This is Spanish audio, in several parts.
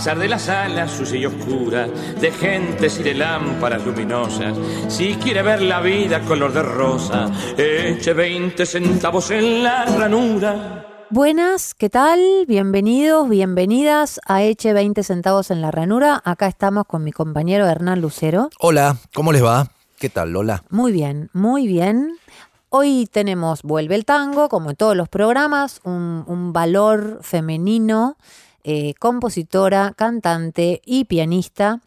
Pesar de las alas sucia y oscura, de gentes y de lámparas luminosas, si quiere ver la vida color de rosa, eche 20 centavos en la ranura. Buenas, ¿qué tal? Bienvenidos, bienvenidas a Eche 20 centavos en la ranura. Acá estamos con mi compañero Hernán Lucero. Hola, ¿cómo les va? ¿Qué tal, Lola? Muy bien, muy bien. Hoy tenemos Vuelve el Tango, como en todos los programas, un, un valor femenino, eh, compositora, cantante y pianista.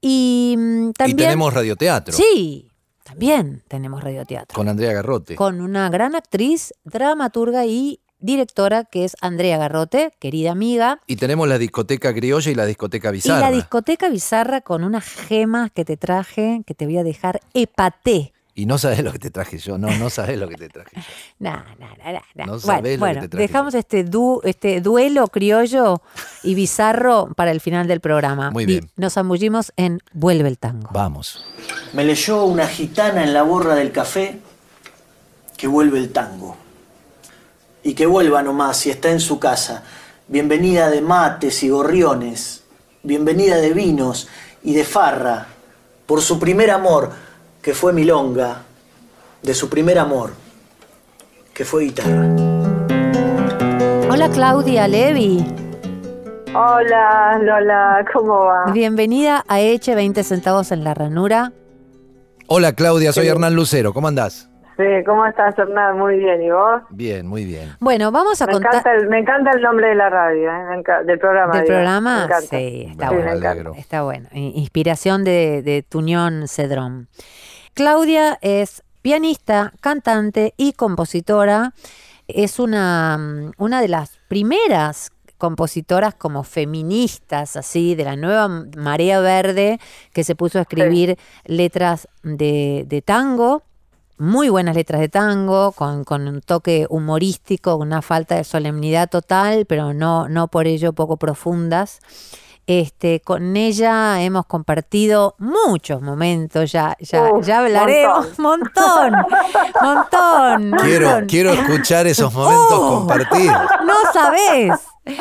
Y mm, también... Y tenemos radioteatro. Sí, también tenemos radioteatro. Con Andrea Garrote. Con una gran actriz, dramaturga y directora que es Andrea Garrote, querida amiga. Y tenemos la discoteca criolla y la discoteca Y bizarra. la discoteca bizarra con unas gemas que te traje, que te voy a dejar epaté. Y no sabes lo que te traje yo, no, no sabes lo que te traje yo. No, no, no, no, no. No bueno, sabés lo que te traje dejamos este, du- este duelo criollo y bizarro para el final del programa. Muy Y bien. nos zambullimos en Vuelve el tango. Vamos. Me leyó una gitana en la borra del café que vuelve el tango. Y que vuelva nomás si está en su casa. Bienvenida de mates y gorriones. Bienvenida de vinos y de farra. Por su primer amor, que fue milonga. De su primer amor, que fue guitarra. Hola Claudia Levi, Hola, Lola, ¿cómo va? bienvenida a Eche 20 centavos en la ranura. Hola, Claudia, soy Hernán Lucero. ¿Cómo andás? Sí, ¿cómo estás, Hernán? Muy bien, ¿y vos? Bien, muy bien. Bueno, vamos a Me contar encanta, el, me encanta el nombre de la radio, ¿eh? Me del programa. del. Me programa. encanta. Sí, está Me bueno. me. Está bueno. Inspiración de, de Tuñón Cedrón. Claudia es pianista, cantante y compositora. Es una, mm, una de las primeras compositoras como feministas, así, de la nueva marea verde, que se puso a escribir letras de, de tango, muy buenas letras de tango, con, con un toque humorístico, una falta de solemnidad total, pero no, no por ello poco profundas. Este, con ella hemos compartido muchos momentos, ya, ya, Uf, ya hablaremos. Montón, montón. Quiero, montón. quiero escuchar esos momentos Oh. compartidos. No sabés. Hay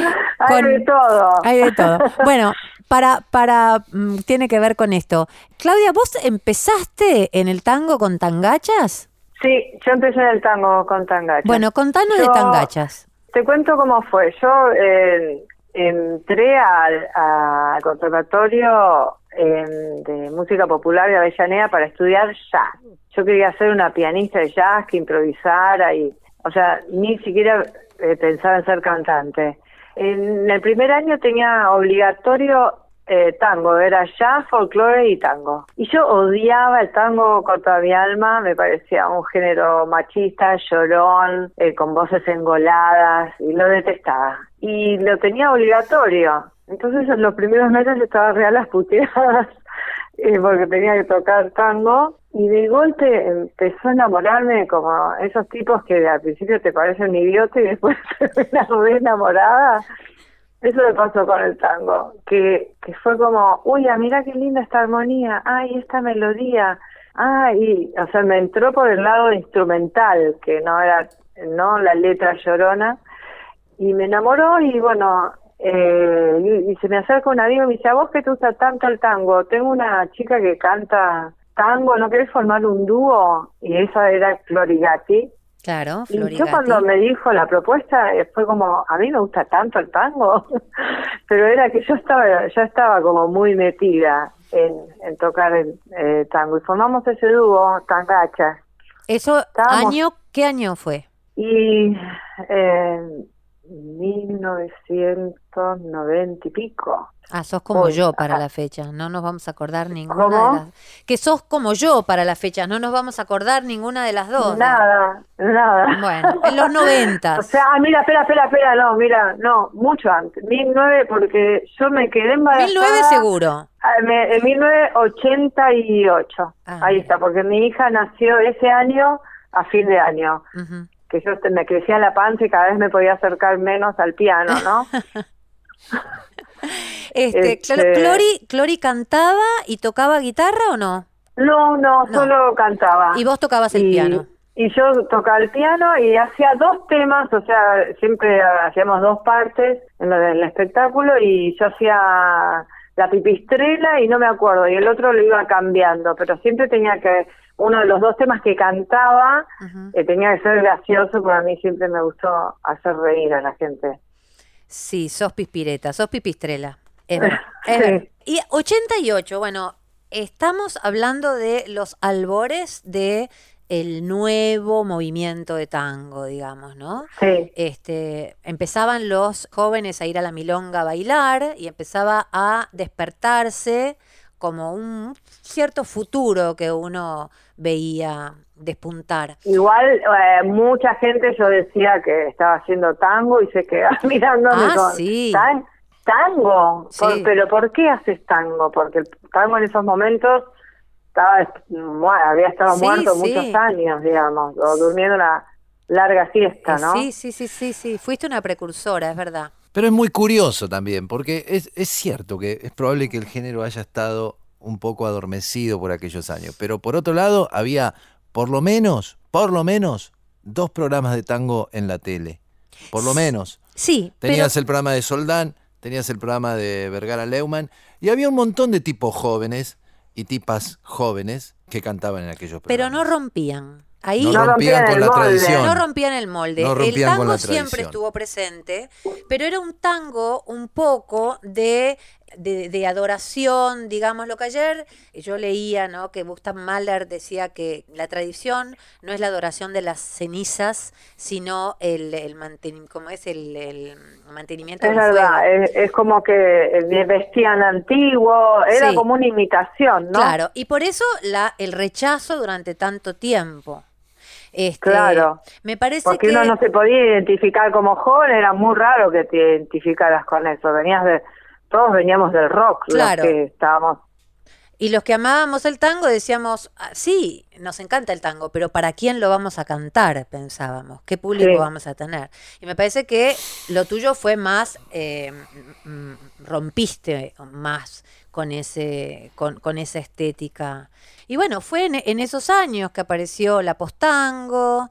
Con- de todo. Hay de todo. Bueno, para, para, mm, tiene que ver con esto. Claudia, ¿vos empezaste en el tango con tangachas? Sí, yo empecé en el tango con tangacha. Bueno, contanos de Yo- tangachas. Te cuento cómo fue. Yo eh, entré al, conservatorio eh, de música popular de Avellaneda para estudiar jazz. Yo quería ser una pianista de jazz que improvisara y, o sea, ni siquiera eh, pensaba en ser cantante. En el primer año tenía obligatorio eh, tango, era jazz, folclore y tango. Y yo odiaba el tango con toda mi alma, me parecía un género machista, llorón, eh, con voces engoladas, y lo detestaba. Y lo tenía obligatorio. Entonces en los primeros meses estaba real las puteadas, eh, porque tenía que tocar tango. Y de golpe empezó a enamorarme como esos tipos que al principio te parecen idiotas y después terminas re enamorada. Eso me pasó con el tango, que, que fue como, uy, ah, mira qué linda esta armonía, ay, esta melodía, ay, o sea, me entró por el lado instrumental, que no era, no la letra llorona, y me enamoró y bueno, eh, y, se me acerca un amigo y me dice, ¿a vos que te gusta tanto el tango? Tengo una chica que canta tango, ¿no querés formar un dúo? Y esa era Florigati. Claro, Y yo Florigati. cuando me dijo la propuesta eh, fue como, a mí me gusta tanto el tango, pero era que yo estaba, ya estaba como muy metida en, en tocar el eh, tango y formamos ese dúo, Tangacha. Eso, Estábamos- año, ¿qué año fue? Y en 1990 y pico. Ah, sos como yo para ah. la fecha, no nos vamos a acordar ninguna ¿Cómo? de las... Que sos como yo para la fecha, no nos vamos a acordar ninguna de las dos. Nada, nada. Bueno, en los noventas. O sea, ah, mira, espera, espera, espera, no, mira, no, mucho antes. 19, porque yo me quedé embarazada. 1009 seguro. Ah, En 1988. Ah, Ahí está, porque mi hija nació ese año a fin de año. Que yo me crecía la panza y cada vez me podía acercar menos al piano, ¿no? Este, Este- Cl- Clori, Clori cantaba y tocaba guitarra o no? No, no, No. solo cantaba. Y vos tocabas el Y- piano. Y yo tocaba el piano y hacía dos temas, o sea, siempre hacíamos dos partes en lo del espectáculo y yo hacía la pipistrela y no me acuerdo, y el otro lo iba cambiando, pero siempre tenía que, uno de los dos temas que cantaba eh, tenía que ser gracioso, porque a mí siempre me gustó hacer reír a la gente. Sí, sos pispireta, sos pipistrela. Es verdad, es verdad. Y 88, bueno, estamos hablando de los albores de el nuevo movimiento de tango, digamos, ¿no? Sí, Este, empezaban los jóvenes a ir a la milonga a bailar y empezaba a despertarse como un cierto futuro que uno veía despuntar. igual eh, mucha gente yo decía que estaba haciendo tango y se quedaba mirándome Ah, con sí. "¿Tan- tango, Sí. Por- pero ¿por qué haces tango? Porque el tango en esos momentos estaba había estado Sí, muerto muchos años, digamos, o durmiendo una larga siesta, Eh, ¿no? Sí, sí, sí, sí, sí. Fuiste una precursora, es verdad. Pero es muy curioso también, porque es, es cierto que es probable que el género haya estado un poco adormecido por aquellos años. Pero por otro lado, había por lo menos, por lo menos, dos programas de tango en la tele. Por lo menos. Sí, Tenías pero el programa de Soldán, tenías el programa de Vergara Leumann, y había un montón de tipos jóvenes y tipas jóvenes que cantaban en aquellos pero programas. no rompían. Ahí No rompían rompían con el la molde. tradición. no rompían el molde. No el rompían con tango la siempre estuvo presente, pero era un tango un poco de, de, de adoración, digamos lo que ayer yo leía, ¿no? Que Gustav Mahler decía que la tradición no es la adoración de las cenizas, sino el, el mantenimiento, como es el, el mantenimiento Es del fuego. verdad, es, es como que eh, vestían antiguo, era Sí. como una imitación, ¿no? Claro, y por eso la, el rechazo durante tanto tiempo. Este, Claro. Me parece Porque que uno no se podía identificar como joven, era muy raro que te identificaras con eso. Venías de, todos veníamos del rock, Claro. los que estábamos. Y los que amábamos el tango decíamos, "Ah, sí, nos encanta el tango, pero ¿para quién lo vamos a cantar? Pensábamos, ¿qué público Sí. vamos a tener? Y me parece que lo tuyo fue más, eh, rompiste más con, ese, con, con esa estética. Y bueno, fue en, en esos años que apareció la postango,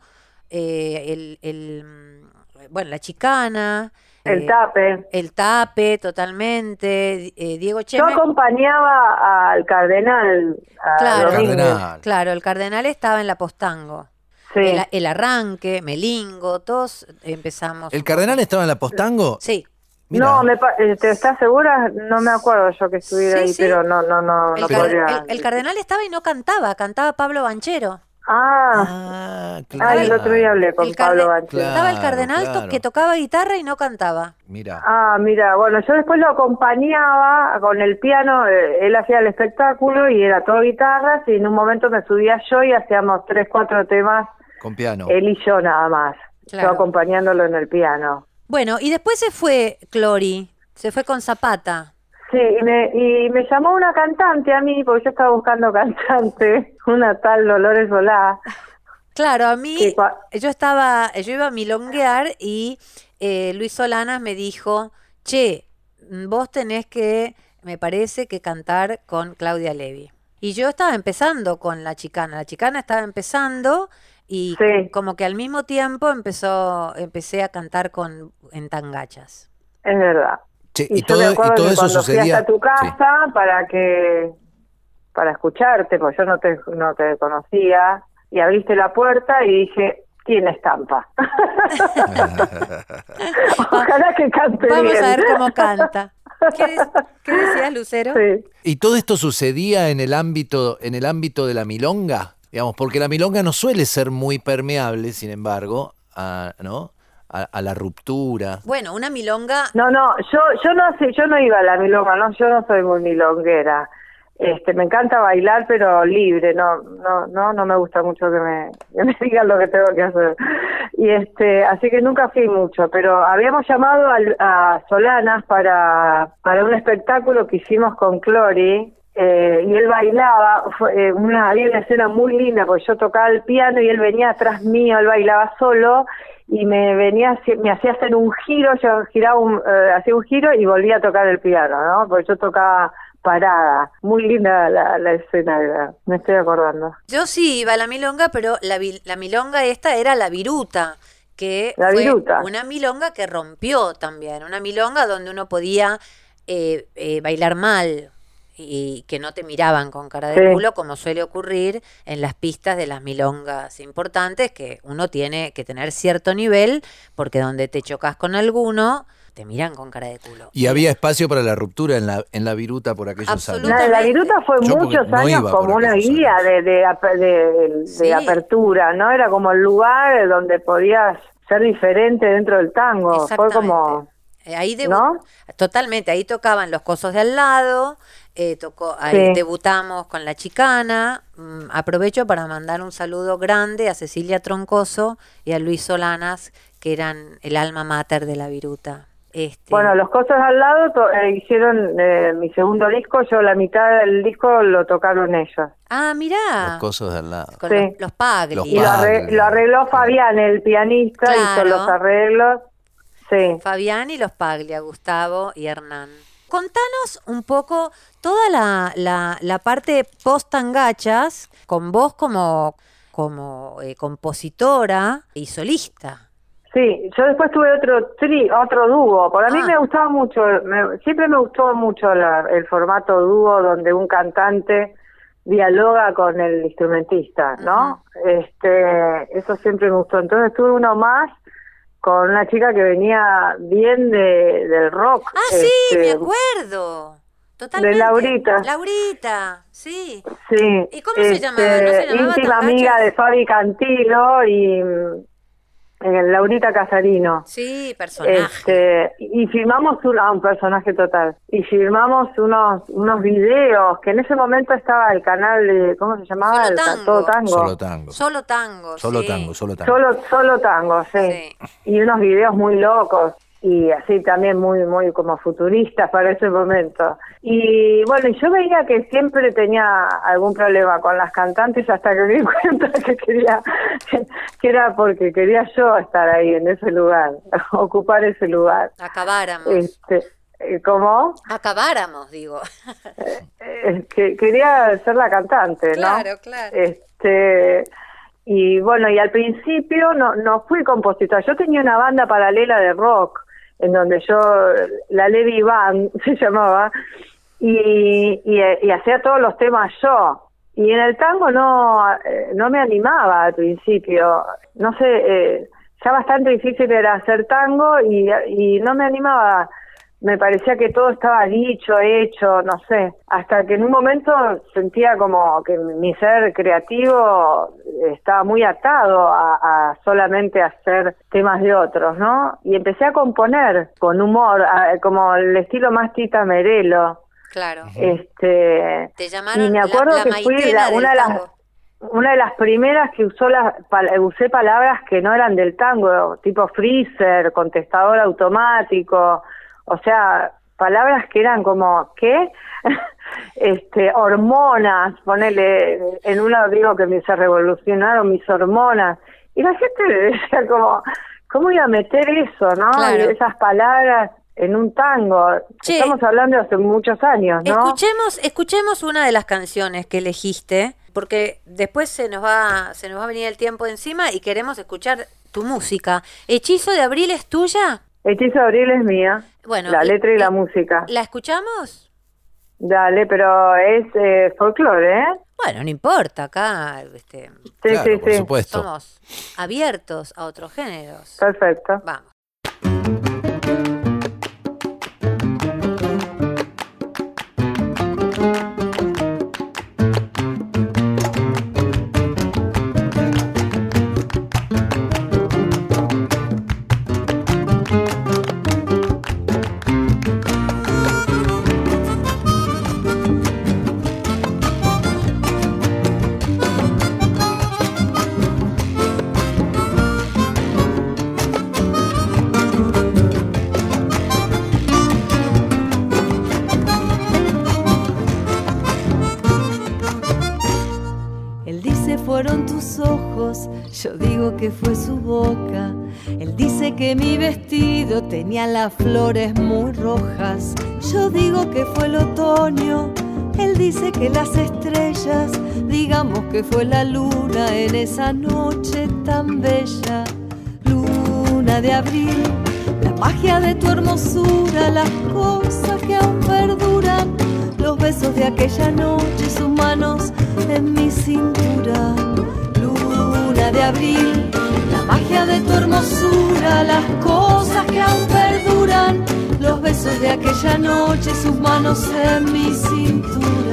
eh, el, el, bueno, la chicana. El eh, tape. el tape, totalmente. eh, Diego Yo Cheme. acompañaba al cardenal. a Claro. Domínguez. Cardenal. Claro, el cardenal estaba en la postango. Sí. El, el arranque, Melingo, todos empezamos. ¿El cardenal estaba en la postango? Sí. Mirá. No, me pa- ¿te estás segura? No me acuerdo yo que estuviera Sí, ahí, sí. pero no, no, no, El, no car- podría. el- el cardenal estaba y no cantaba, cantaba Pablo Banchero. Ah, Ah, ah, el otro día hablé con El Pablo Banchero. Claro, estaba el cardenal claro. que tocaba guitarra y no cantaba. Mira. Ah, mira, bueno, yo después lo acompañaba con el piano, eh, él hacía el espectáculo y era todo guitarras y en un momento me subía yo y hacíamos tres, cuatro temas, Con piano. él y yo nada más, Claro. yo acompañándolo en el piano. Bueno, y después se fue Clori, se fue con Zapata. Sí, y me, y me llamó una cantante a mí, porque yo estaba buscando cantante, una tal Dolores Solá. Claro, a mí, Sí, yo estaba, yo iba a milonguear y eh, Luis Solanas me dijo, che, vos tenés que, me parece que cantar con Claudia Levi. Y yo estaba empezando con la chicana, la chicana estaba empezando y Sí. como que al mismo tiempo empezó, empecé a cantar con en tangachas. Es verdad. Che, Y, y yo todo, me y todo que eso cuando fui sucedía. hasta tu Sí. casa para que para escucharte, porque yo no te no te conocía y abriste la puerta y dije tiene estampa. Ojalá que cante Vamos bien. a ver cómo canta. ¿Qué, qué decías, Lucero? Sí. ¿Y todo esto sucedía en el ámbito, en el ámbito de la milonga? Digamos, porque la milonga no suele ser muy permeable, sin embargo, a, ¿no? A, a la ruptura. Bueno, una milonga. No, no, yo, yo no sé, yo no iba a la milonga, no, yo no soy muy milonguera. Este, me encanta bailar, pero libre, no, no, no, no me gusta mucho que me, que me digan lo que tengo que hacer. Y este, así que nunca fui mucho, pero habíamos llamado al- a, Solanas para, para un espectáculo que hicimos con Clori, eh, y él bailaba, fue, eh, una, había una escena muy linda, porque yo tocaba el piano y él venía atrás mío, él bailaba solo, y me venía, me hacía hacer un giro, yo giraba un, eh, hacía un giro y volvía a tocar el piano, ¿no? Porque yo tocaba parada. Muy linda la, la escena, era, me estoy acordando. Yo sí iba a la milonga, pero la, la milonga esta era la viruta, que La fue viruta. una milonga que rompió también, una milonga donde uno podía eh, eh, bailar mal y que no te miraban con cara de Sí. culo, como suele ocurrir en las pistas de las milongas importantes, que uno tiene que tener cierto nivel, porque donde te chocas con alguno, te miran con cara de culo. Y había espacio para la ruptura en la, en la viruta por aquellos años. La, la viruta fue Yo muchos no años como una guía años. de, de, de- de apertura, ¿no? Era como el lugar donde podías ser diferente dentro del tango. Fue como... Eh, Ahí debu- ¿No? Totalmente, ahí tocaban los cosos de al lado, eh, tocó, ahí Sí. debutamos con la chicana. Mm, aprovecho para mandar un saludo grande a Cecilia Troncoso y a Luis Solanas, que eran el alma mater de la viruta. Este, Bueno, los cosas al lado to- eh, hicieron eh, mi segundo disco, yo la mitad del disco lo tocaron ellos. ah, mirá, Los cosos de al lado. con Sí. los, los Pagli. Los Y lo, arre- lo arregló Fabián, el pianista, hizo Claro. los arreglos. Sí. Fabián y los Paglia, Gustavo y Hernán. Contanos un poco toda la, la, la parte post-tangachas con vos como, como eh, compositora y solista. Sí, yo después tuve otro tri, otro dúo. Por a mí Ah. me gustaba mucho, me- siempre me gustó mucho la- el formato dúo donde un cantante dialoga con el instrumentista, ¿no? Este, eso siempre me gustó. Entonces tuve uno más con una chica que venía bien de, del rock. Ah, sí, este, me acuerdo. Totalmente. Laurita. Laurita, sí. Sí. ¿Y cómo se llamaba? ¿No se llamaba Íntima amiga de Fabi Cantilo y mm, eh, Laurita Casarino. Sí, personaje. Este, y filmamos un, ah, un personaje total. Y filmamos unos unos videos que en ese momento estaba el canal de ¿cómo se llamaba? Solo el Tango. Todo Tango. Solo tango. Solo tango. Solo sí. tango, solo tango. Solo solo tango, sí. Sí. Y unos videos muy locos y así también muy muy como futuristas para ese momento. Y bueno, yo veía que siempre tenía algún problema con las cantantes hasta que me di cuenta que quería que era porque quería yo estar ahí en ese lugar, ocupar ese lugar. Acabáramos. Este, eh, ¿cómo? Acabáramos, digo. Eh, que quería ser la cantante, ¿no? Claro, claro. Este y bueno, y al principio no no fui compositora. Yo tenía una banda paralela de rock en donde yo la Levi Band se llamaba y, y, hacía todos los temas yo. Y en el tango no eh, no me animaba al principio. No sé, eh, ya bastante difícil era hacer tango y no me animaba me parecía que todo estaba dicho, hecho, no sé, hasta que en un momento sentía como que mi ser creativo estaba muy atado a, a solamente hacer temas de otros, ¿no? Y empecé a componer con humor, a- como el estilo más Tita Merelo. Claro. Este, Te llamaron y me acuerdo la que fui la- una de las una de las primeras que usó las pal- usé palabras que no eran del tango, tipo freezer, contestador automático, o sea, palabras que eran como ¿qué? este, hormonas, ponele, en una digo que me se revolucionaron mis hormonas. Y la gente decía como, ¿cómo iba a meter eso, no? Claro. Esas palabras en un tango. Che. Estamos hablando de hace muchos años, ¿no? Escuchemos, escuchemos una de las canciones que elegiste, porque después se nos va, se nos va a venir el tiempo encima y queremos escuchar tu música. ¿Hechizo de abril es tuya? Hechizo de Abril es mía. Bueno, la letra y la música. ¿La escuchamos? Dale, pero es eh, folclore, ¿eh? Bueno, no importa, acá este, Sí, Claro, sí, por sí. supuesto. somos abiertos a otros géneros. Perfecto. Vamos. Esa noche tan bella. Luna de abril, la magia de tu hermosura, las cosas que aún perduran, los besos de aquella noche, sus manos en mi cintura. Luna de abril, la magia de tu hermosura, las cosas que aún perduran, los besos de aquella noche, sus manos en mi cintura.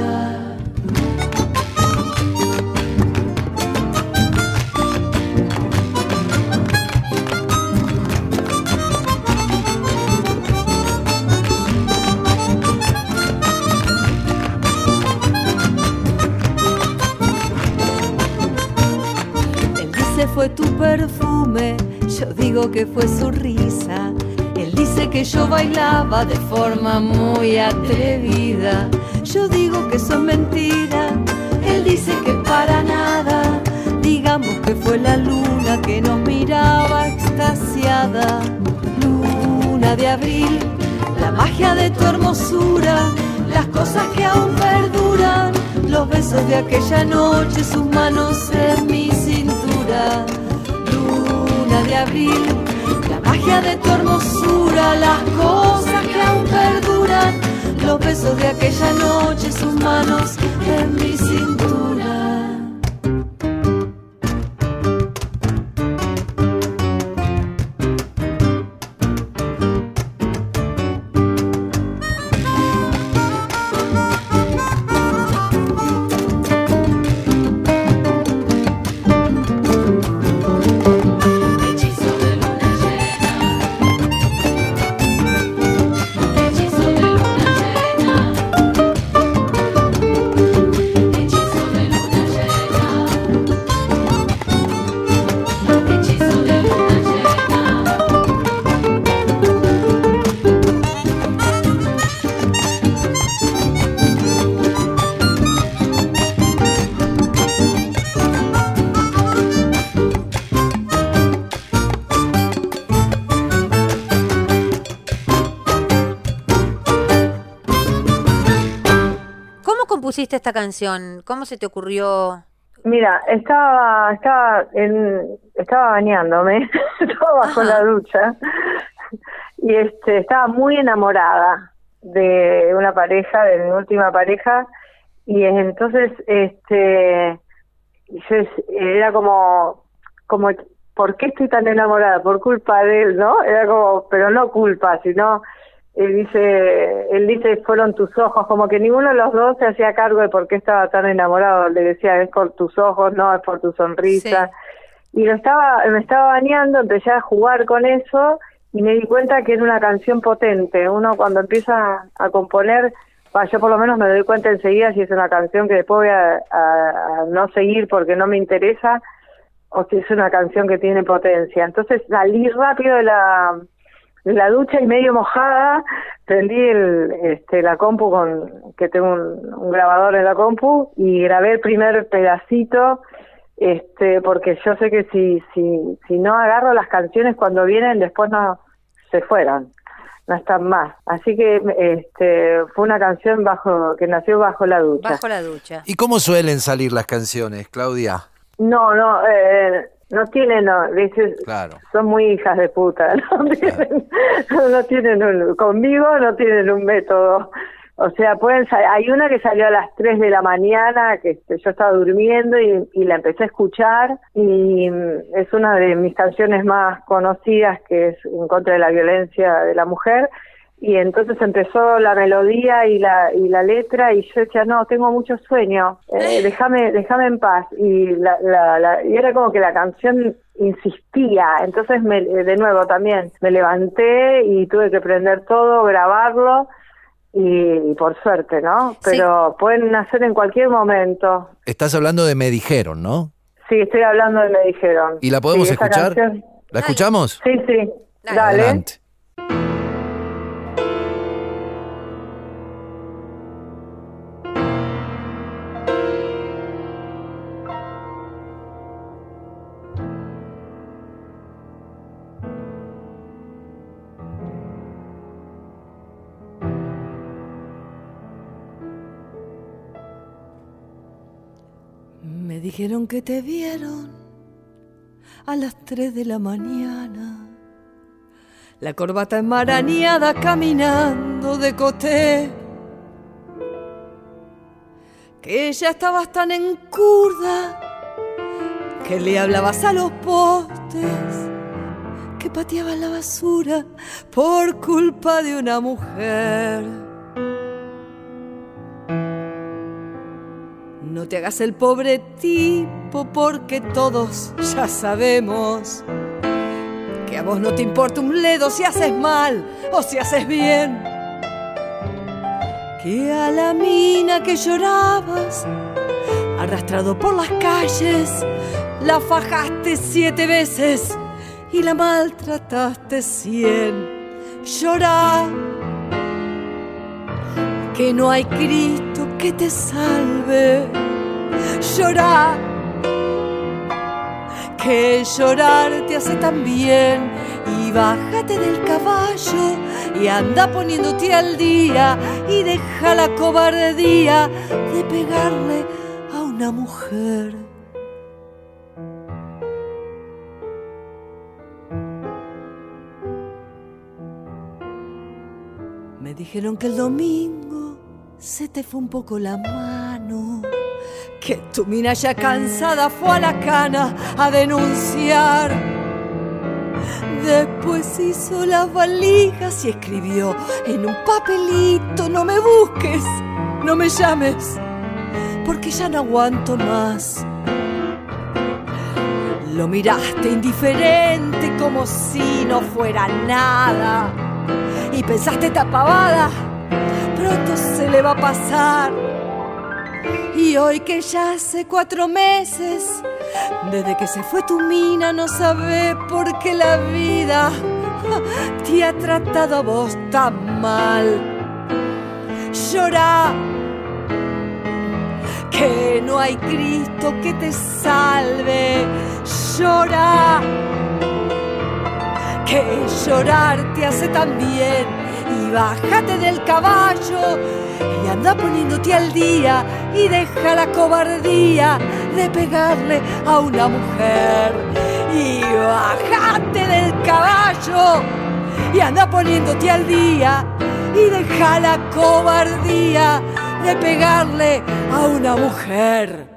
Que fue su risa. Él dice que yo bailaba de forma muy atrevida. Yo digo que son mentiras. Él dice que para nada. Digamos que fue la luna que nos miraba extasiada. Luna de abril, la magia de tu hermosura, las cosas que aún perduran, los besos de aquella noche, sus manos en mi cintura. De abril, la magia de tu hermosura, las cosas que aún perduran, los besos de aquella noche, sus manos en mi cintura. Compusiste esta canción? ¿Cómo se te ocurrió? Mira, estaba, estaba, en, estaba bañándome, estaba bajo Ajá. la ducha y este, estaba muy enamorada de una pareja, de mi última pareja y entonces, este, yo era como, como, ¿por qué estoy tan enamorada? Por culpa de él, ¿no? Era como, pero no culpa, sino él dice, él dice, fueron tus ojos, como que ninguno de los dos se hacía cargo de por qué estaba tan enamorado. Le decía, es por tus ojos, no, es por tu sonrisa. Y lo estaba, me estaba bañando, empecé a jugar con eso y me di cuenta que era una canción potente. Uno cuando empieza a componer, bah, yo por lo menos me doy cuenta enseguida si es una canción que después voy a, a- a no seguir porque no me interesa o si es una canción que tiene potencia. Entonces salí rápido de la, la ducha y medio mojada, prendí el, este, la compu con, que tengo un, un grabador en la compu y grabé el primer pedacito, este, porque yo sé que si, si, si no agarro las canciones cuando vienen, después no se fueron, no están más. Así que este, fue una canción bajo, que nació bajo la ducha. Bajo la ducha. ¿Y cómo suelen salir las canciones, Claudia? No, no, eh, no tienen, no, son muy hijas de puta, no tienen, no tienen un, conmigo no tienen un método. O sea, pueden hay una que salió a las 3 de la mañana, que este, yo estaba durmiendo y, y la empecé a escuchar y mm, es una de mis canciones más conocidas que es en contra de la violencia de la mujer y entonces empezó la melodía y la y la letra y yo decía no tengo mucho sueño eh, déjame déjame en paz y la, la, la- y era como que la canción insistía entonces me, eh, de nuevo también me levanté y tuve que prender todo grabarlo y, y por suerte no pero pueden nacer en cualquier momento Estás hablando de Me Dijeron, ¿no? sí estoy hablando de me dijeron ¿Y la podemos Sí, escuchar? canción- ¿La escuchamos? sí sí Dale. dale Adelante. Dijeron que te vieron a las 3 de la mañana. La corbata enmarañada caminando de coté. Que ya estabas tan encurda que le hablabas a los postes, que pateabas la basura por culpa de una mujer. No te hagas el pobre tipo porque todos ya sabemos que a vos no te importa un bledo si haces mal o si haces bien. Que a la mina que llorabas, arrastrado por las calles, la fajaste siete veces y la maltrataste cien. Llorá, que no hay Cristo que te salve. Llorá, que llorar te hace tan bien. Y bájate del caballo y anda poniéndote al día y deja la cobardía de pegarle a una mujer. Me dijeron que el domingo se te fue un poco la mano. Que tu mina ya cansada fue a la cana a denunciar. Después hizo las valijas y escribió en un papelito, no me busques, no me llames, porque ya no aguanto más. Lo miraste indiferente como si no fuera nada. Y pensaste esta pavada, pronto se le va a pasar. Y hoy que ya hace cuatro meses, desde que se fue tu mina, no sabe por qué la vida te ha tratado a vos tan mal. Llora, que no hay Cristo que te salve. Llora, que llorar te hace tan bien. Y bájate del caballo y anda poniéndote al día y deja la cobardía de pegarle a una mujer. Y bájate del caballo y anda poniéndote al día y deja la cobardía de pegarle a una mujer.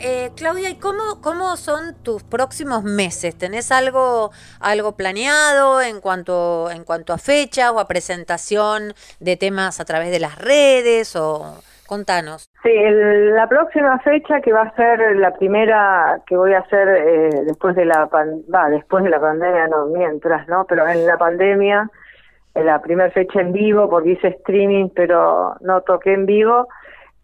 Eh, Claudia, ¿y cómo, cómo son tus próximos meses? ¿Tenés algo, algo planeado en cuanto, en cuanto a fecha o a presentación de temas a través de las redes? O contanos. Sí, el- la próxima fecha que va a ser la primera que voy a hacer eh, después de la pan- después de la pandemia, no, mientras, ¿no? Pero en la pandemia, en la primera fecha en vivo, porque hice streaming, pero no toqué en vivo,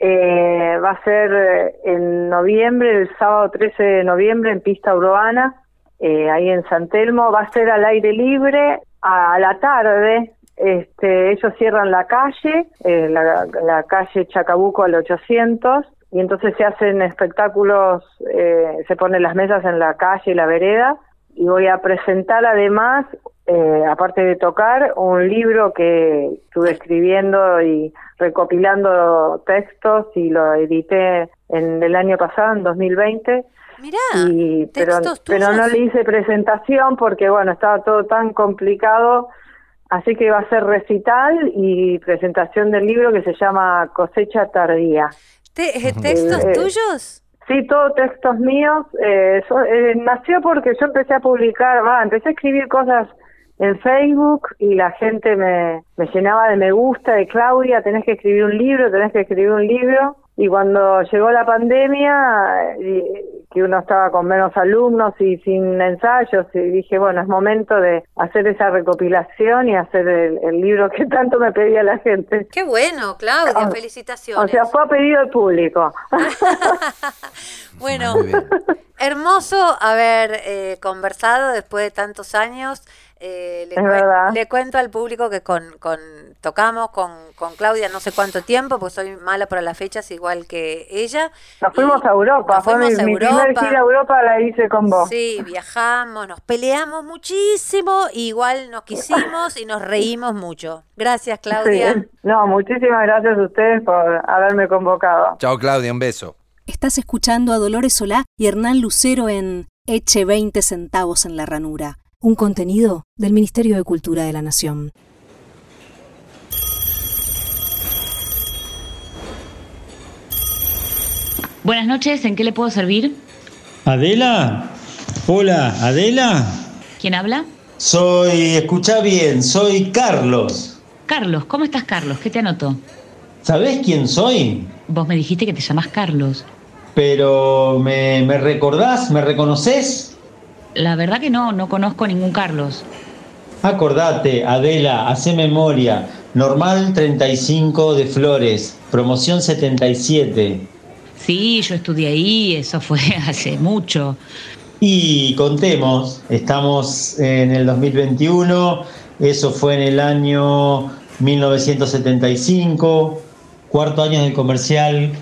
eh, va a ser eh, en noviembre, el sábado 13 de noviembre en Pista Urbana, eh, ahí en San Telmo, va a ser al aire libre a la tarde, este, ellos cierran la calle, eh, la, la calle Chacabuco al 800, y entonces se hacen espectáculos, eh, se ponen las mesas en la calle y la vereda, y voy a presentar además, aparte de tocar, un libro que estuve escribiendo y recopilando textos y lo edité en el año pasado, en 2020. Mirá, y, pero, textos pero no tuyos. le hice presentación porque bueno estaba todo tan complicado así que va a ser recital y presentación del libro que se llama cosecha tardía Te- eh, ¿Textos Eh, tuyos? sí todo textos míos eh, so- eh, nació porque yo empecé a publicar va empecé a escribir cosas en Facebook y la gente me, me llenaba de me gusta de Claudia tenés que escribir un libro tenés que escribir un libro y cuando llegó la pandemia, eh, que uno estaba con menos alumnos y sin ensayos, y dije, bueno, es momento de hacer esa recopilación y hacer el, el libro que tanto me pedía la gente. Qué bueno, Claudia, Ah, felicitaciones. O sea, fue a pedido del público. bueno, hermoso haber eh, conversado después de tantos años. Eh, le, Es cuen- verdad. le cuento al público que con, con tocamos con, con Claudia no sé cuánto tiempo, pues soy mala para las fechas igual que ella. Nos Y fuimos a Europa. nos Fue mi, fuimos a mi primer Europa. gira a Europa la hice con vos. Sí, viajamos, nos peleamos muchísimo, igual nos quisimos y nos reímos mucho. Gracias, Claudia. Sí. No, muchísimas gracias a ustedes por haberme convocado. Chao, Claudia, un beso. Estás escuchando a Dolores Solá y Hernán Lucero en Eche 20 centavos en la ranura, un contenido del Ministerio de Cultura de la Nación. Buenas noches, ¿en qué le puedo servir? Adela, hola, Adela. ¿Quién habla? Soy, escucha bien, soy Carlos. Carlos, ¿cómo estás, Carlos? ¿Qué te anotó? ¿Sabés quién soy? Vos me dijiste que te llamas Carlos. Pero, ¿me, me recordás? ¿Me reconoces? La verdad que no, no conozco ningún Carlos. Acordate, Adela, hace memoria. Normal 35 de Flores, promoción 77. Sí, yo estudié ahí, eso fue hace mucho. Y contemos, estamos en el 2021, eso fue en el año 1975, cuarto año del comercial,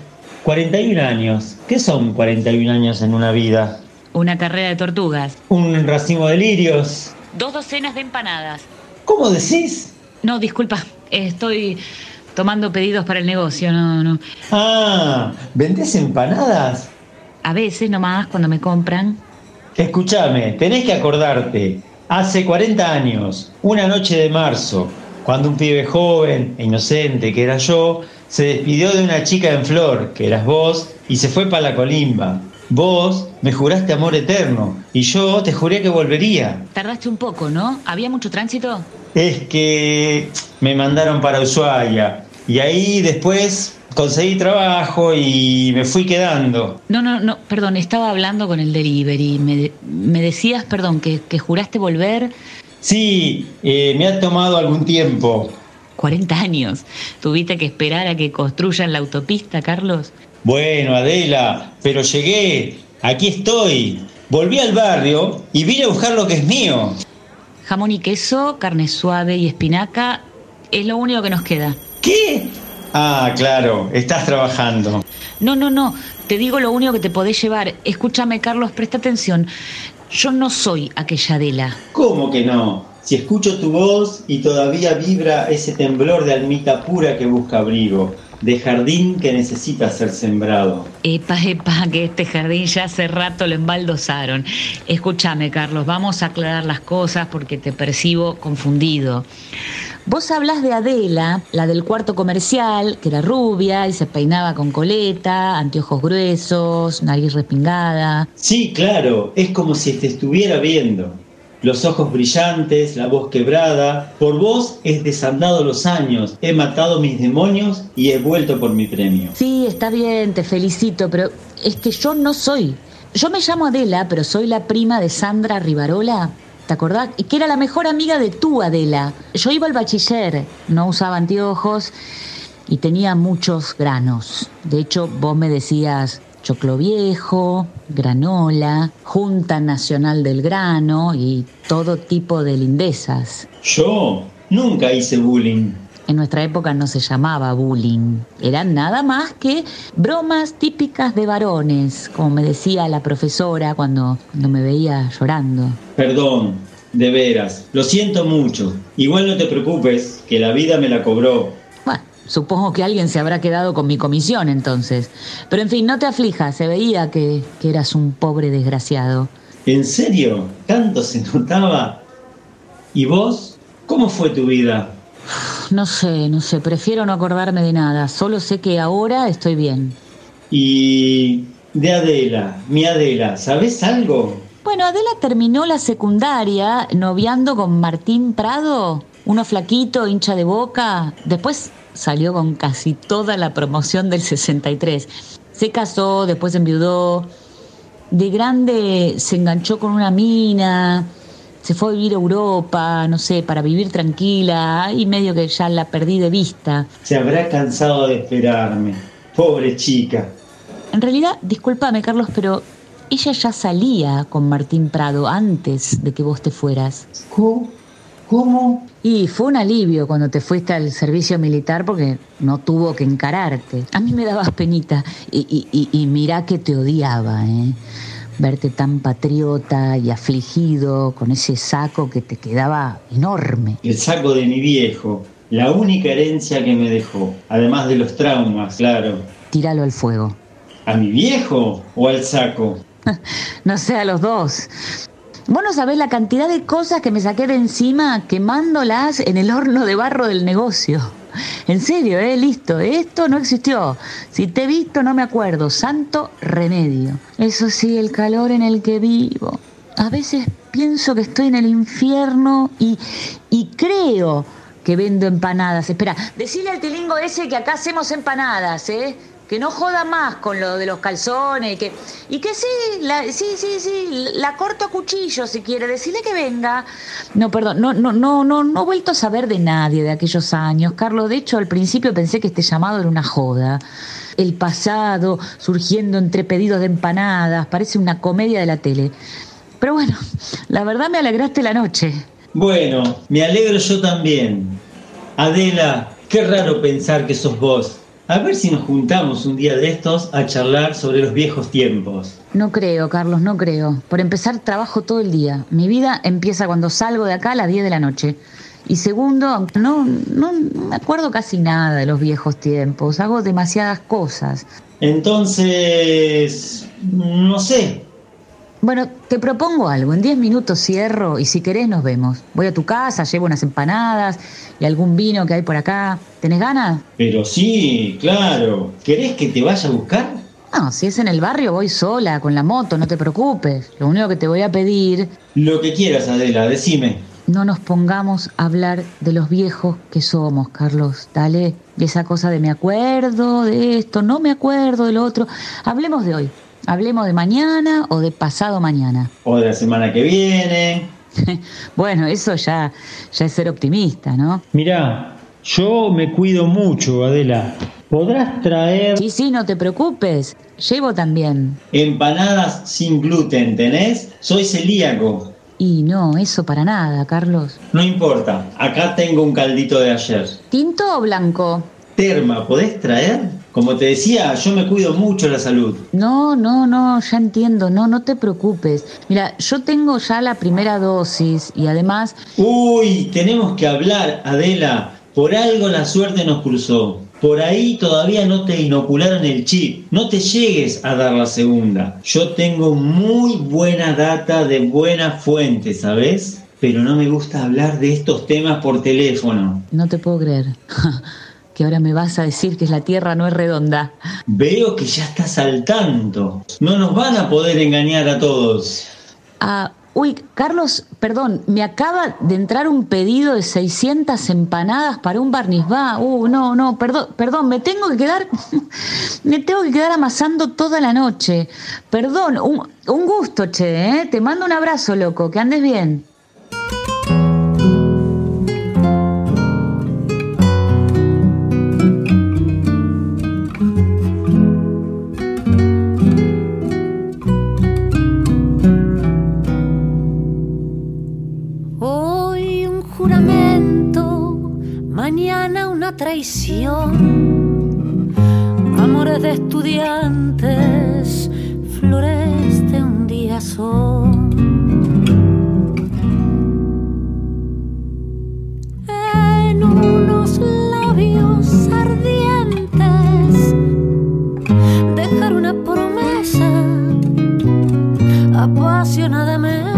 41 años. ¿Qué son 41 años en una vida? Una carrera de tortugas. ¿Un racimo de lirios? Dos docenas de empanadas. ¿Cómo decís? No, disculpa, estoy tomando pedidos para el negocio, no, no. Ah, ¿vendés empanadas? A veces nomás cuando me compran. Escúchame, tenés que acordarte, hace 40 años, una noche de marzo, cuando un pibe joven e inocente que era yo, se despidió de una chica en flor, que eras vos, y se fue para la colimba. Vos me juraste amor eterno, y yo te juré que volvería. Tardaste un poco, ¿no? ¿Había mucho tránsito? Es que me mandaron para Ushuaia, y ahí después conseguí trabajo y me fui quedando. No, no, no, perdón, estaba hablando con el delivery. Me, me decías, perdón, que, que juraste volver Sí, eh, me ha tomado algún tiempo. 40 años. ¿Tuviste que esperar a que construyan la autopista, Carlos? Bueno, Adela, pero llegué, aquí estoy. Volví al barrio y vine a buscar lo que es mío. Jamón y queso, carne suave y espinaca es lo único que nos queda. ¿Qué? Ah, claro, estás trabajando. No, no, no, te digo lo único que te podés llevar. Escúchame, Carlos, presta atención. Yo no soy aquella Adela. ¿Cómo que no? Si escucho tu voz y todavía vibra ese temblor de almita pura que busca abrigo, de jardín que necesita ser sembrado. Epa, epa, que este jardín ya hace rato lo embaldosaron. Escúchame, Carlos, vamos a aclarar las cosas porque te percibo confundido. Vos hablas de Adela, la del cuarto comercial, que era rubia y se peinaba con coleta, anteojos gruesos, nariz respingada. Sí, claro, es como si te estuviera viendo. Los ojos brillantes, la voz quebrada. Por vos he desandado los años, he matado mis demonios y he vuelto por mi premio. Sí, está bien, te felicito, pero es que yo no soy. Yo me llamo Adela, pero soy la prima de Sandra Rivarola. ¿Te acordás? Que era la mejor amiga de tu Adela. Yo iba al bachiller, no usaba anteojos y tenía muchos granos. De hecho, vos me decías choclo viejo, granola, Junta Nacional del Grano y todo tipo de lindezas. Yo nunca hice bullying. En nuestra época no se llamaba bullying, eran nada más que bromas típicas de varones, como me decía la profesora cuando, cuando me veía llorando. Perdón, de veras, lo siento mucho. Igual no te preocupes, que la vida me la cobró. Supongo que alguien se habrá quedado con mi comisión entonces. Pero en fin, no te aflijas, se veía que, que eras un pobre desgraciado. ¿En serio? ¿Tanto se notaba? ¿Y vos? ¿Cómo fue tu vida? No sé, no sé, prefiero no acordarme de nada, solo sé que ahora estoy bien. Y de Adela, mi Adela, ¿sabes algo? Bueno, Adela terminó la secundaria noviando con Martín Prado, uno flaquito, hincha de boca. Después salió con casi toda la promoción del 63. Se casó, después enviudó. De grande se enganchó con una mina, se fue a vivir a Europa, no sé, para vivir tranquila, y medio que ya la perdí de vista. Se habrá cansado de esperarme. Pobre chica. En realidad, discúlpame, Carlos, pero ella ya salía con Martín Prado antes de que vos te fueras. ¿Cómo? ¿Cómo? Y fue un alivio cuando te fuiste al servicio militar porque no tuvo que encararte. A mí me dabas penita y, y, y, y mirá que te odiaba, ¿eh? Verte tan patriota y afligido con ese saco que te quedaba enorme. El saco de mi viejo, la única herencia que me dejó, además de los traumas, claro. Tíralo al fuego. ¿A mi viejo o al saco? No sé, a los dos. Vos no sabés la cantidad de cosas que me saqué de encima quemándolas en el horno de barro del negocio. En serio, eh, listo, esto no existió. Si te he visto no me acuerdo. Santo remedio. Eso sí, el calor en el que vivo. A veces pienso que estoy en el infierno y, y creo que vendo empanadas. Espera, decile al tilingo ese que acá hacemos empanadas, ¿eh? Que no joda más con lo de los calzones, que, y que sí, la, sí, sí, sí, la corto a cuchillo si quiere, decirle que venga. No, perdón, no, no, no, no, no he vuelto a saber de nadie de aquellos años, Carlos. De hecho, al principio pensé que este llamado era una joda. El pasado surgiendo entre pedidos de empanadas, parece una comedia de la tele. Pero bueno, la verdad me alegraste la noche. Bueno, me alegro yo también. Adela, qué raro pensar que sos vos. A ver si nos juntamos un día de estos a charlar sobre los viejos tiempos. No creo, Carlos, no creo. Por empezar, trabajo todo el día. Mi vida empieza cuando salgo de acá a las 10 de la noche. Y segundo, no, no me acuerdo casi nada de los viejos tiempos. Hago demasiadas cosas. Entonces, no sé. Bueno, te propongo algo. En 10 minutos cierro y si querés nos vemos. Voy a tu casa, llevo unas empanadas y algún vino que hay por acá. ¿Tenés ganas? Pero sí, claro. ¿Querés que te vaya a buscar? No, si es en el barrio voy sola, con la moto, no te preocupes. Lo único que te voy a pedir, Lo que quieras, Adela, decime. no nos pongamos a hablar de los viejos que somos, Carlos. Dale, de esa cosa de me acuerdo de esto, no me acuerdo de lo otro. Hablemos de hoy. Hablemos de mañana o de pasado mañana. O de la semana que viene. Bueno, eso ya, ya es ser optimista, ¿no? Mirá, yo me cuido mucho, Adela. ¿Podrás traer Sí, sí, no te preocupes. Llevo también. empanadas sin gluten, tenés? Soy celíaco. Y no, eso para nada, Carlos. No importa, acá tengo un caldito de ayer. ¿Tinto o blanco? Terma, ¿podés traer? Como te decía, yo me cuido mucho la salud. No, no, no, ya entiendo, no, no te preocupes. Mira, yo tengo ya la primera dosis y además, Uy, tenemos que hablar, Adela. Por algo la suerte nos cruzó. Por ahí todavía no te inocularon el chip. No te llegues a dar la segunda. Yo tengo muy buena data de buena fuente, ¿sabes? Pero no me gusta hablar de estos temas por teléfono. no te puedo creer que ahora me vas a decir que la Tierra no es redonda. Veo que ya estás al tanto. No nos van a poder engañar a todos. Ah, uy, Carlos, perdón, me acaba de entrar un pedido de 600 empanadas para un barnizbá. Uh, no, no, perdón, perdón, me tengo que quedar, me tengo que quedar amasando toda la noche. Perdón, un, un gusto, che, ¿eh? Te mando un abrazo, loco, que andes bien. Mañana una traición. Amores de estudiantes, flores de un día son. En unos labios ardientes, dejar una promesa apasionadamente.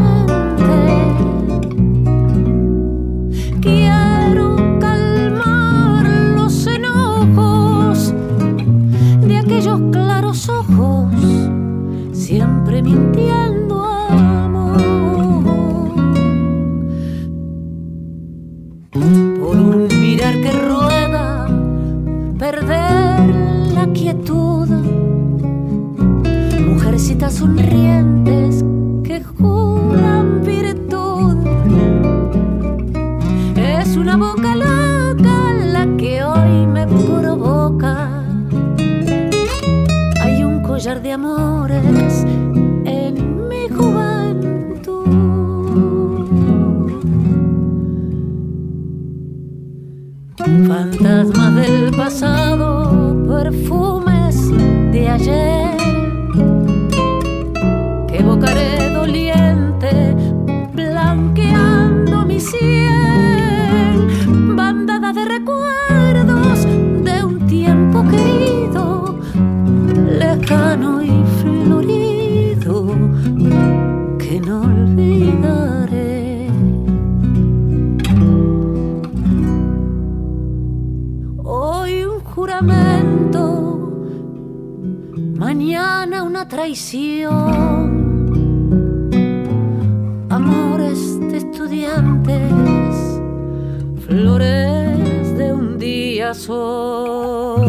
Flores de un día sol.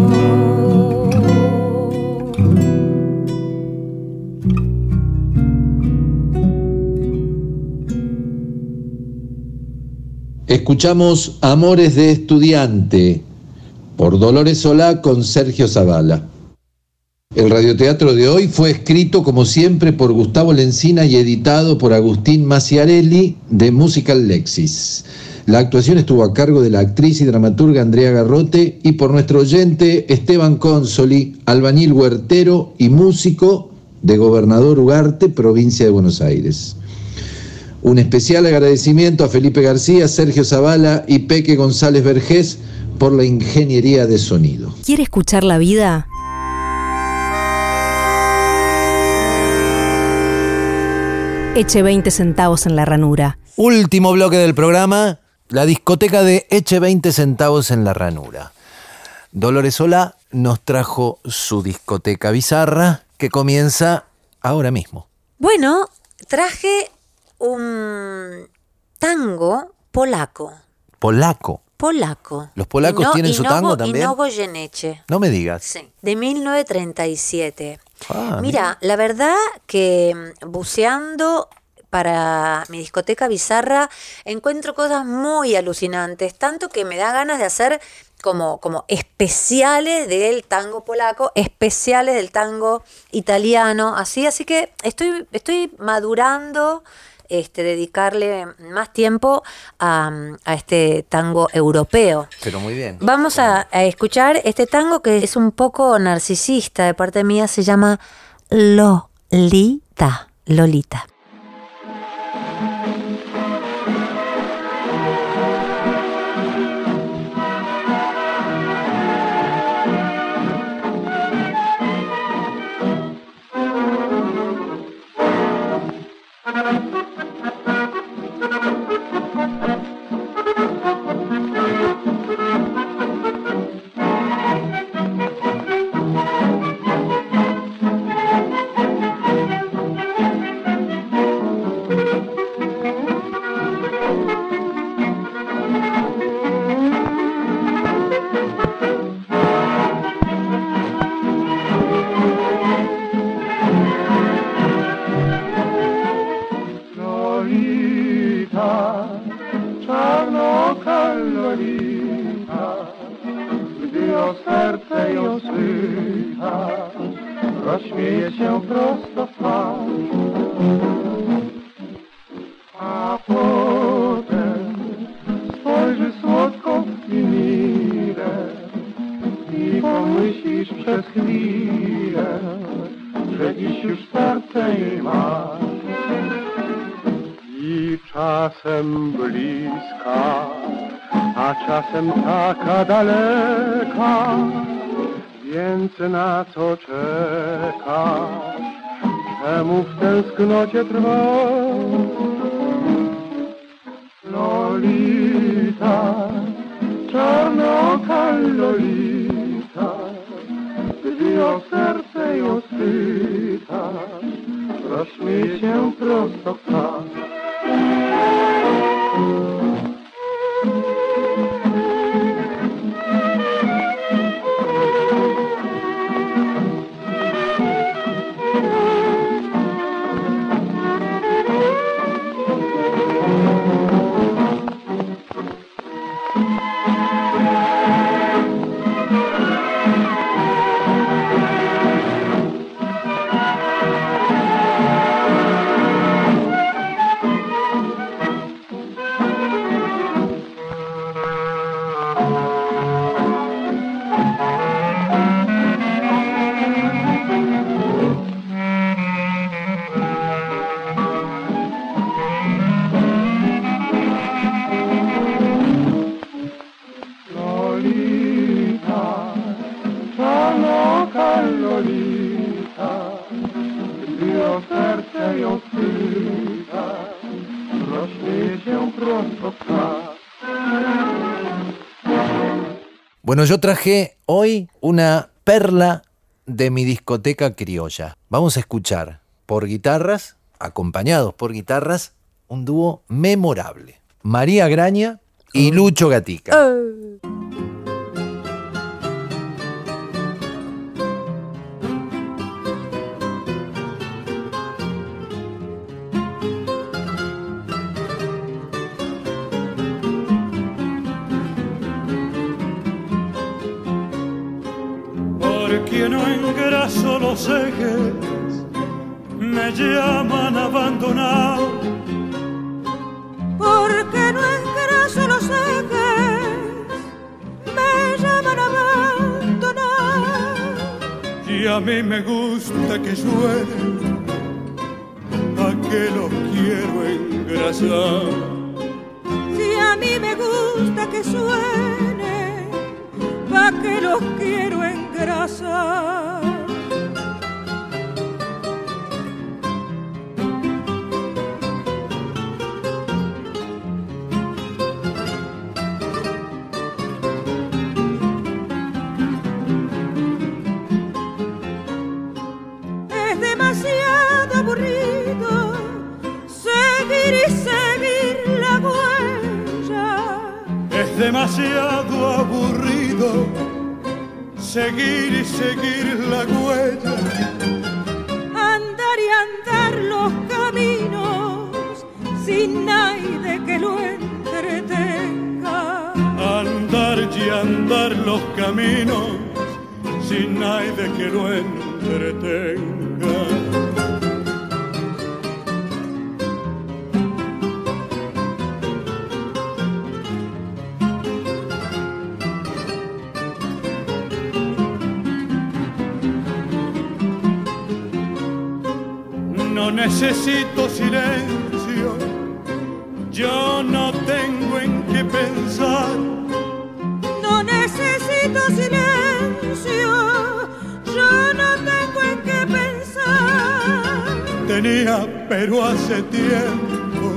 Escuchamos Amores de Estudiante por Dolores Solá con Sergio Zavala. El radioteatro de hoy fue escrito como siempre por Gustavo Lencina y editado por Agustín Maciarelli de Musical Lexis. La actuación estuvo a cargo de la actriz y dramaturga Andrea Garrote y por nuestro oyente Esteban Consoli, albañil huertero y músico de Gobernador Ugarte, provincia de Buenos Aires. Un especial agradecimiento a Felipe García, Sergio Zavala y Peque González Vergés por la ingeniería de sonido. ¿Quiere escuchar la vida? Eche 20 centavos en la ranura. Último bloque del programa, la discoteca de Eche 20 centavos en la ranura. Dolores Solá nos trajo su discoteca bizarra que comienza ahora mismo. Bueno, traje un tango polaco. Polaco. Polaco. ¿Los polacos no- tienen su no tango Go- también? No me digas. Sí, de 1937. Ah, Mira, la verdad que mm, buceando para mi discoteca bizarra encuentro cosas muy alucinantes, tanto que me da ganas de hacer como, como especiales del tango polaco, especiales del tango italiano, así, así que estoy, estoy madurando este, dedicarle más tiempo a, a este tango europeo. Pero muy bien. Vamos a, a escuchar este tango que es un poco narcisista de parte mía, se llama Lolita. Lolita. Lolita, przez chwilę, że dziś już serce jej masz. I czasem bliska, a czasem taka daleka, więc na co czekasz? Czemu w tęsknocie trwasz? Lolita, czarnoka Lolita, o serce ją spytasz, rozśmiej się prosto w twarz. Bueno, yo traje hoy una perla de mi discoteca criolla. Vamos a escuchar por guitarras, acompañados por guitarras, un dúo memorable. María Graña y Lucho Gatica. Porque los ejes, me llaman abandonado. Porque no engraso los ejes, me llaman abandonar. Y a mí me gusta que suene, a que lo quiero engrasar. Si a mí me gusta que suene, pa' que los quiero engrasar. Demasiado aburrido seguir y seguir la huella. andar y andar los caminos sin nadie que lo entretenga. Andar y andar los caminos sin nadie que lo entretenga. Necesito silencio, yo no tengo en qué pensar. No necesito silencio, yo no tengo en qué pensar. Tenía, pero hace tiempo,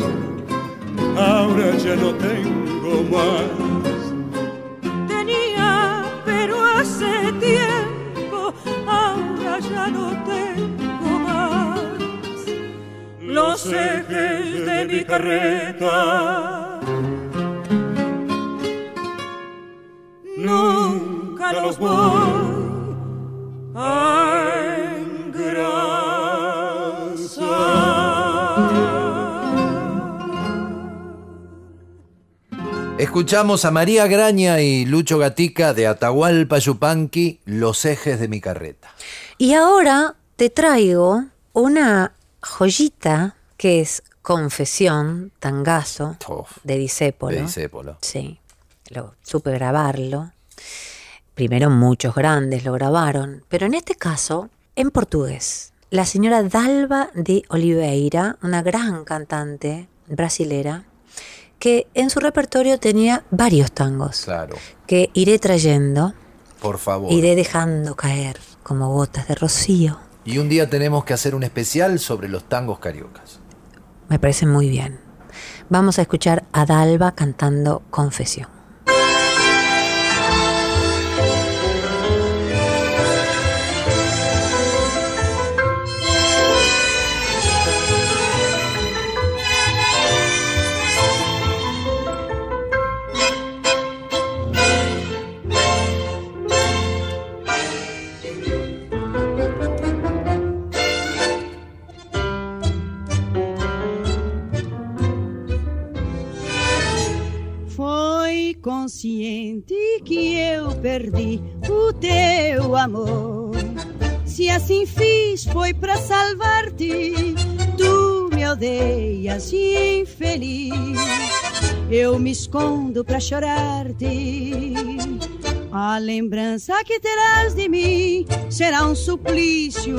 ahora ya no tengo más. Los ejes de mi carreta nunca los voy a Escuchamos a María Graña y Lucho Gatica de Atahualpa Yupanqui, Los ejes de mi carreta. Y ahora te traigo una joyita que es Confesión, tangazo, de Disépolo. De Disépolo. Sí, lo, supe grabarlo. Primero muchos grandes lo grabaron, pero en este caso en portugués. La señora Dalva de Oliveira, una gran cantante brasilera, que en su repertorio tenía varios tangos Claro, que iré trayendo, por favor. iré dejando caer como gotas de rocío. Y un día tenemos que hacer un especial sobre los tangos cariocas. Me parece muy bien. Vamos a escuchar a Dalva cantando Confesión. Que eu perdi o teu amor. Se assim fiz, foi pra salvar-te. Tu me odeias infeliz. Eu me escondo pra chorar-te. A lembrança que terás de mim será um suplício.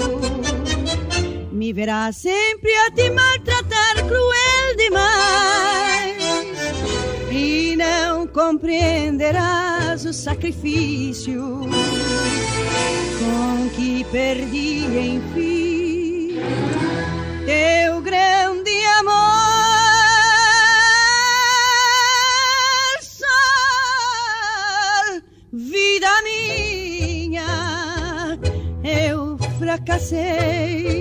Me verás sempre a te maltratar cruel demais não compreenderás o sacrifício com que perdi, enfim, teu grande amor. Sol, vida minha, eu fracassei.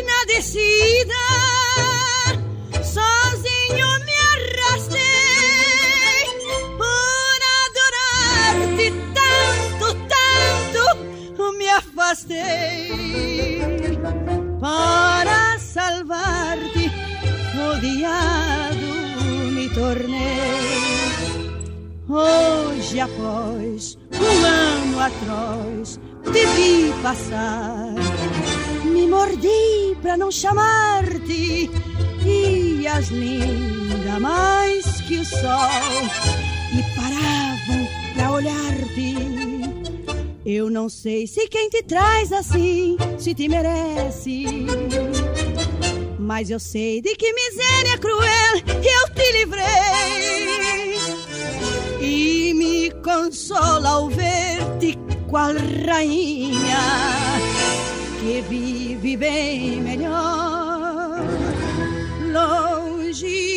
Inadecida. Me afastei para salvar-te odiado me tornei Hoje, após um ano atroz, te vi passar. Me mordi pra não chamar-te e as linda mais que o sol e paravam pra olhar-te. Eu não sei se quem te traz assim se te merece. Mas eu sei de que miséria cruel eu te livrei e me consola ao ver-te qual rainha que vive bem melhor longe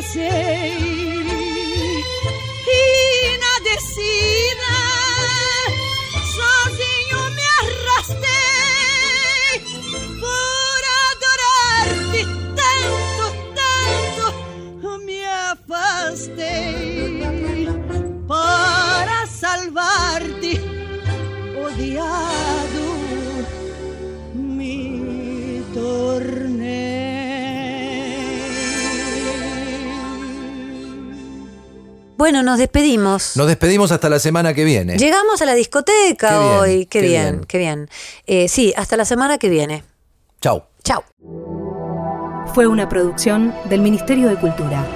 passei. E nada Bueno, nos despedimos. Nos despedimos hasta la semana que viene. Llegamos a la discoteca Qué bien, hoy. Qué, qué bien, bien. qué bien. Eh, sí, hasta la semana que viene. Chau. Chao. Fue una producción del Ministerio de Cultura.